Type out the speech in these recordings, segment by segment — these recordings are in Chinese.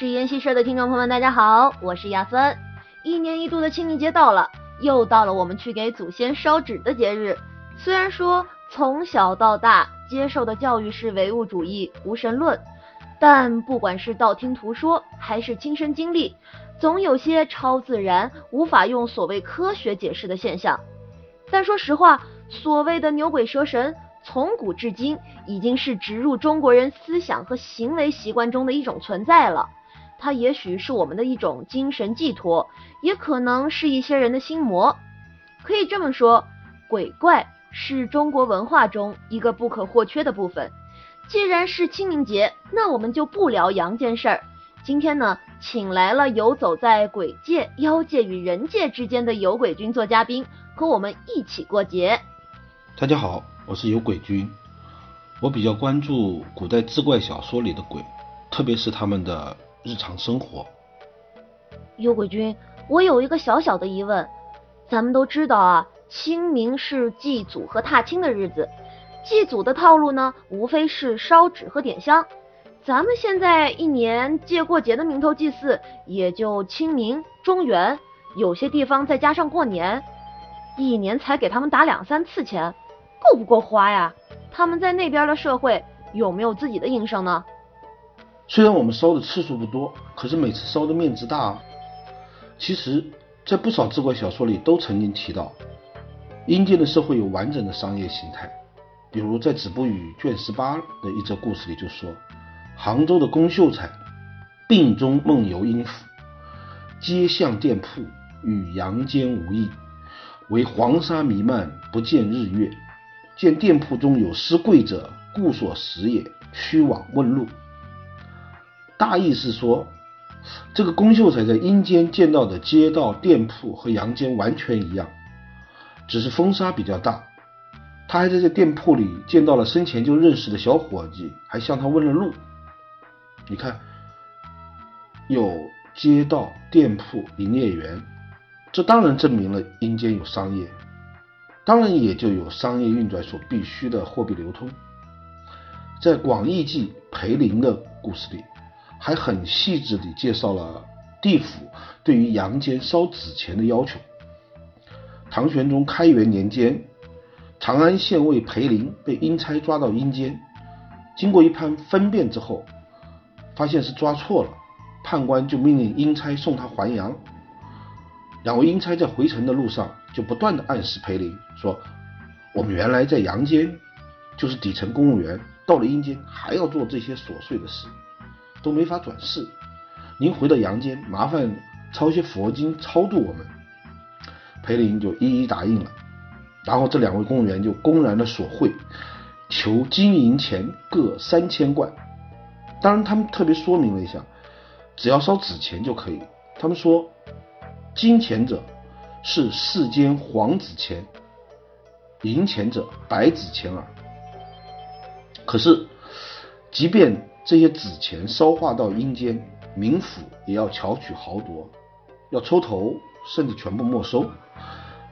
是妍希社的听众朋友们，大家好，我是亚森。一年一度的清明节到了，又到了我们去给祖先烧纸的节日。虽然说从小到大接受的教育是唯物主义、无神论，但不管是道听途说还是亲身经历，总有些超自然、无法用所谓科学解释的现象。但说实话，所谓的牛鬼蛇神，从古至今已经是植入中国人思想和行为习惯中的一种存在了。它也许是我们的一种精神寄托，也可能是一些人的心魔。可以这么说，鬼怪是中国文化中一个不可或缺的部分。既然是清明节，那我们就不聊阳间事儿。今天呢，请来了游走在鬼界、妖界与人界之间的有鬼君做嘉宾，和我们一起过节。大家好，我是有鬼君。我比较关注古代志怪小说里的鬼，特别是他们的。日常生活，幽鬼君，我有一个小小的疑问。咱们都知道啊，清明是祭祖和踏青的日子，祭祖的套路呢，无非是烧纸和点香。咱们现在一年借过节的名头祭祀，也就清明、中元，有些地方再加上过年，一年才给他们打两三次钱，够不够花呀？他们在那边的社会有没有自己的营生呢？虽然我们烧的次数不多，可是每次烧的面值大。啊。其实，在不少志怪小说里都曾经提到，阴间的社会有完整的商业形态。比如在《子不语》卷十八的一则故事里就说，杭州的龚秀才病中梦游阴府，街巷店铺与阳间无异，为黄沙弥漫，不见日月。见店铺中有失贵者，故所食也。须往问路。大意是说，这个龚秀才在阴间见到的街道店铺和阳间完全一样，只是风沙比较大。他还在这店铺里见到了生前就认识的小伙计，还向他问了路。你看，有街道店铺营业员，这当然证明了阴间有商业，当然也就有商业运转所必须的货币流通。在广义记裴林的故事里。还很细致地介绍了地府对于阳间烧纸钱的要求。唐玄宗开元年间，长安县尉裴林被阴差抓到阴间，经过一番分辨之后，发现是抓错了，判官就命令阴差送他还阳。两位阴差在回城的路上就不断的暗示裴林说：“我们原来在阳间就是底层公务员，到了阴间还要做这些琐碎的事。”都没法转世，您回到阳间，麻烦抄些佛经超度我们。裴林就一一答应了，然后这两位公务员就公然的索贿，求金银钱各三千贯。当然，他们特别说明了一下，只要烧纸钱就可以。他们说，金钱者是世间黄纸钱，银钱者白纸钱耳。可是，即便这些纸钱烧化到阴间，冥府也要巧取豪夺，要抽头，甚至全部没收，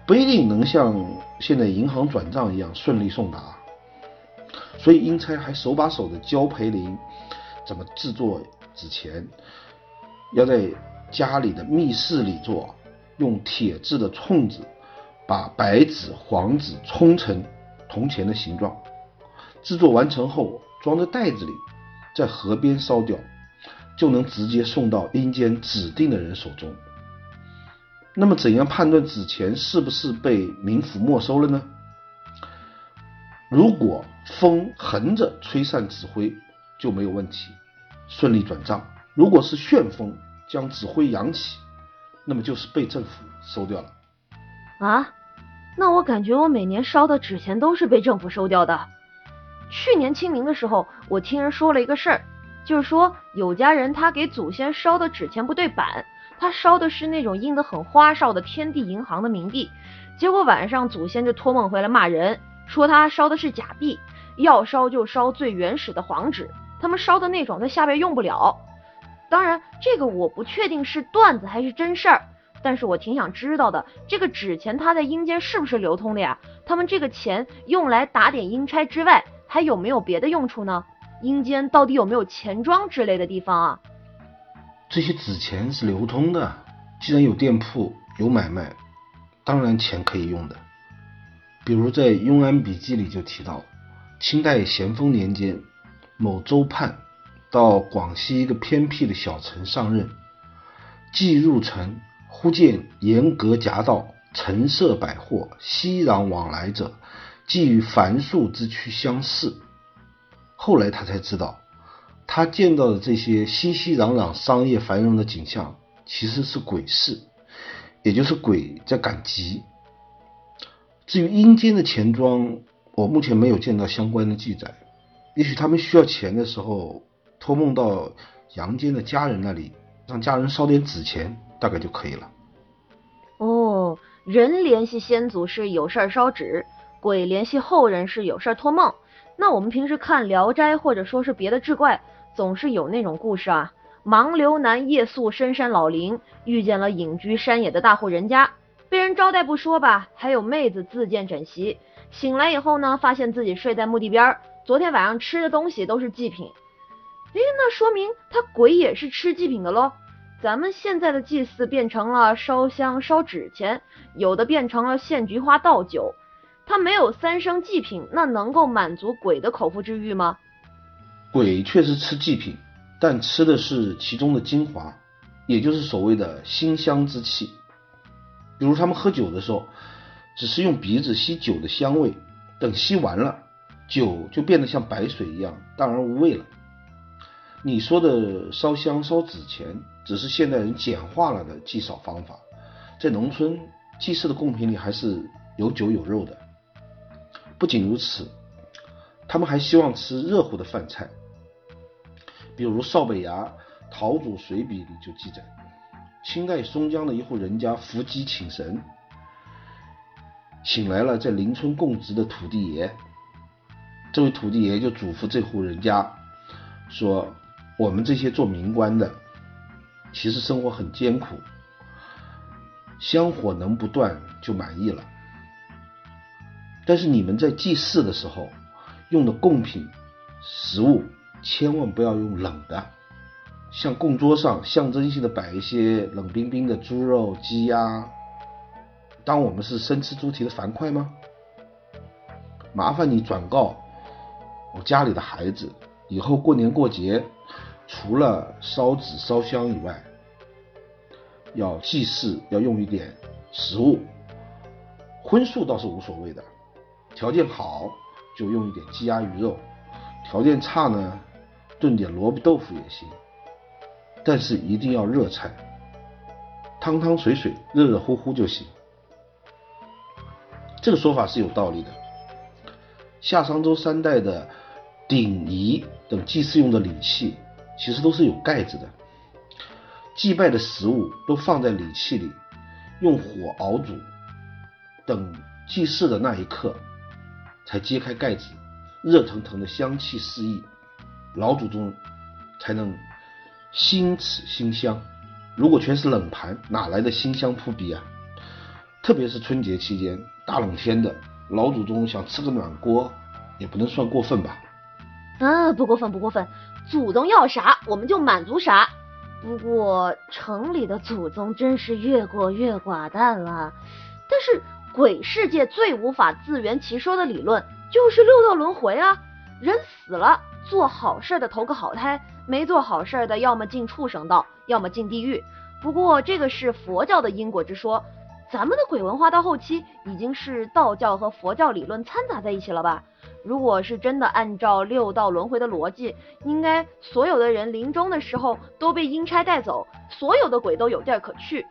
不一定能像现在银行转账一样顺利送达。所以阴差还手把手的教裴林怎么制作纸钱，要在家里的密室里做，用铁制的冲子把白纸、黄纸冲成铜钱的形状，制作完成后装在袋子里。在河边烧掉，就能直接送到阴间指定的人手中。那么，怎样判断纸钱是不是被冥府没收了呢？如果风横着吹散纸灰，就没有问题，顺利转账；如果是旋风将纸灰扬起，那么就是被政府收掉了。啊？那我感觉我每年烧的纸钱都是被政府收掉的。去年清明的时候，我听人说了一个事儿，就是说有家人他给祖先烧的纸钱不对版，他烧的是那种印的很花哨的天地银行的冥币，结果晚上祖先就托梦回来骂人，说他烧的是假币，要烧就烧最原始的黄纸，他们烧的那种在下边用不了。当然，这个我不确定是段子还是真事儿，但是我挺想知道的，这个纸钱它在阴间是不是流通的呀？他们这个钱用来打点阴差之外。还有没有别的用处呢？阴间到底有没有钱庄之类的地方啊？这些纸钱是流通的，既然有店铺有买卖，当然钱可以用的。比如在《庸安笔记》里就提到，清代咸丰年间，某州判到广西一个偏僻的小城上任，既入城，忽见沿革夹道，陈设百货，熙攘往来者，既与凡俗之躯相似。后来他才知道。他见到的这些熙熙攘攘、商业繁荣的景象，其实是鬼市，也就是鬼在赶集。至于阴间的钱庄，我目前没有见到相关的记载。也许他们需要钱的时候，托梦到阳间的家人那里，让家人烧点纸钱，大概就可以了。哦，人联系先祖是有事烧纸，鬼联系后人是有事儿托梦。那我们平时看《聊斋》或者说是别的志怪。总是有那种故事啊，盲流男夜宿深山老林，遇见了隐居山野的大户人家，被人招待不说吧，还有妹子自荐枕席。醒来以后呢，发现自己睡在墓地边儿，昨天晚上吃的东西都是祭品。诶，那说明他鬼也是吃祭品的喽。咱们现在的祭祀变成了烧香烧纸钱，有的变成了献菊花倒酒，他没有三生祭品，那能够满足鬼的口腹之欲吗？鬼确实吃祭品，但吃的是其中的精华，也就是所谓的馨香之气。比如他们喝酒的时候，只是用鼻子吸酒的香味，等吸完了，酒就变得像白水一样淡而无味了。你说的烧香烧纸钱，只是现代人简化了的祭扫方法。在农村，祭祀的贡品里还是有酒有肉的。不仅如此。他们还希望吃热乎的饭菜，比如邵北崖《陶祖随笔》里就记载，清代松江的一户人家伏击请神，请来了在邻村供职的土地爷。这位土地爷就嘱咐这户人家说：“我们这些做民官的，其实生活很艰苦，香火能不断就满意了。但是你们在祭祀的时候。”用的贡品、食物千万不要用冷的，像供桌上象征性的摆一些冷冰冰的猪肉、鸡鸭，当我们是生吃猪蹄的樊哙吗？麻烦你转告我家里的孩子，以后过年过节，除了烧纸烧香以外，要祭祀要用一点食物，荤素倒是无所谓的，条件好。就用一点鸡鸭鱼肉，条件差呢，炖点萝卜豆腐也行，但是一定要热菜，汤汤水水，热热乎乎就行。这个说法是有道理的。夏商周三代的鼎仪等祭祀用的礼器，其实都是有盖子的，祭拜的食物都放在礼器里，用火熬煮，等祭祀的那一刻。才揭开盖子，热腾腾的香气四溢，老祖宗才能心齿馨香。如果全是冷盘，哪来的馨香扑鼻啊？特别是春节期间，大冷天的，老祖宗想吃个暖锅，也不能算过分吧？啊，不过分，不过分，祖宗要啥我们就满足啥。不过城里的祖宗真是越过越寡淡了，但是。鬼世界最无法自圆其说的理论就是六道轮回啊！人死了，做好事的投个好胎，没做好事的要么进畜生道，要么进地狱。不过这个是佛教的因果之说，咱们的鬼文化到后期已经是道教和佛教理论掺杂在一起了吧？如果是真的按照六道轮回的逻辑，应该所有的人临终的时候都被阴差带走，所有的鬼都有地儿可去。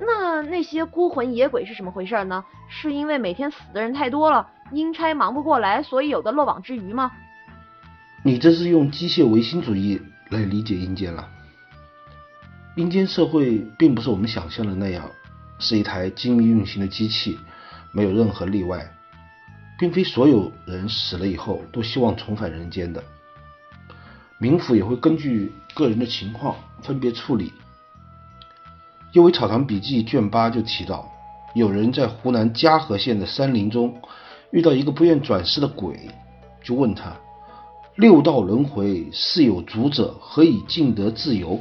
那那些孤魂野鬼是什么回事呢？是因为每天死的人太多了，阴差忙不过来，所以有的漏网之鱼吗？你这是用机械唯心主义来理解阴间了。阴间社会并不是我们想象的那样，是一台精密运行的机器，没有任何例外，并非所有人死了以后都希望重返人间的。冥府也会根据个人的情况分别处理。《右为草堂笔记》卷八就提到，有人在湖南嘉禾县的山林中遇到一个不愿转世的鬼，就问他：“六道轮回是有主者，何以尽得自由？”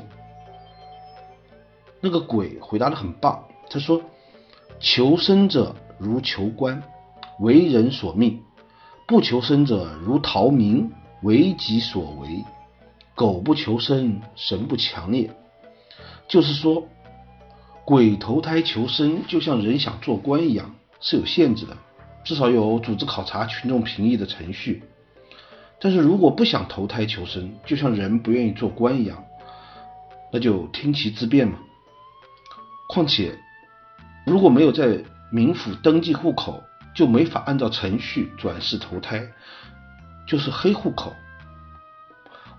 那个鬼回答的很棒，他说：“求生者如求官，为人所命；不求生者如逃民，为己所为。狗不求生，神不强也。”就是说，鬼投胎求生，就像人想做官一样，是有限制的，至少有组织考察、群众评议的程序。但是如果不想投胎求生，就像人不愿意做官一样，那就听其自便嘛。况且，如果没有在冥府登记户口，就没法按照程序转世投胎，就是黑户口。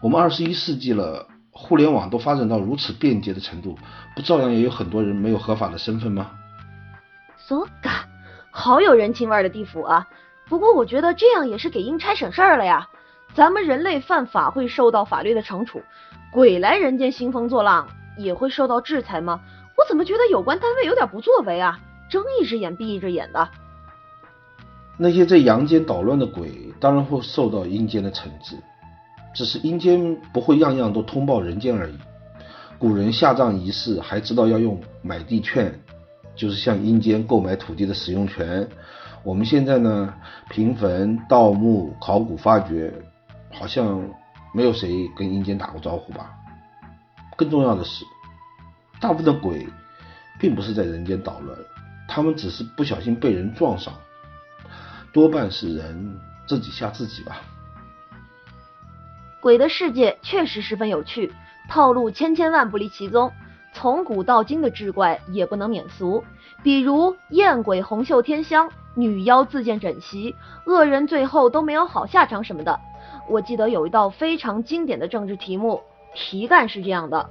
我们二十一世纪了。互联网都发展到如此便捷的程度，不照样也有很多人没有合法的身份吗？So ga，好有人情味的地府啊！不过我觉得这样也是给阴差省事儿了呀。咱们人类犯法会受到法律的惩处，鬼来人间兴风作浪也会受到制裁吗？我怎么觉得有关单位有点不作为啊？睁一只眼闭一只眼的。那些在阳间捣乱的鬼，当然会受到阴间的惩治。只是阴间不会样样都通报人间而已。古人下葬仪式还知道要用买地券，就是向阴间购买土地的使用权。我们现在呢，平坟、盗墓、考古发掘，好像没有谁跟阴间打过招呼吧。更重要的是，大部分的鬼并不是在人间捣乱，他们只是不小心被人撞上，多半是人自己吓自己吧。鬼的世界确实十分有趣，套路千千万不离其宗，从古到今的志怪也不能免俗，比如艳鬼红袖添香、女妖自荐枕席、恶人最后都没有好下场什么的。我记得有一道非常经典的政治题目，题干是这样的：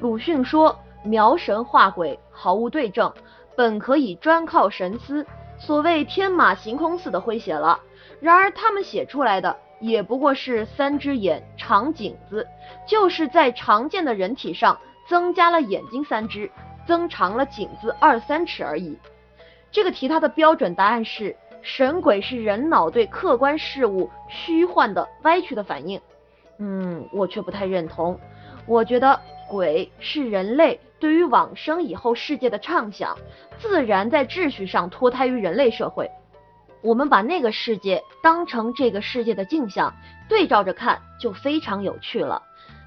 鲁迅说描神画鬼毫无对证，本可以专靠神思，所谓天马行空似的诙谐了。然而他们写出来的。也不过是三只眼长颈子，就是在常见的人体上增加了眼睛三只，增长了颈子二三尺而已。这个题它的标准答案是：神鬼是人脑对客观事物虚幻的歪曲的反应。嗯，我却不太认同。我觉得鬼是人类对于往生以后世界的畅想，自然在秩序上脱胎于人类社会。我们把那个世界当成这个世界的镜像，对照着看就非常有趣了。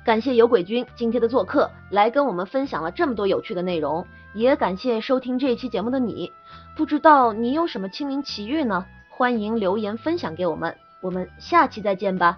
感谢有鬼君今天的做客，来跟我们分享了这么多有趣的内容，也感谢收听这一期节目的你。不知道你有什么清明奇遇呢？欢迎留言分享给我们，我们下期再见吧。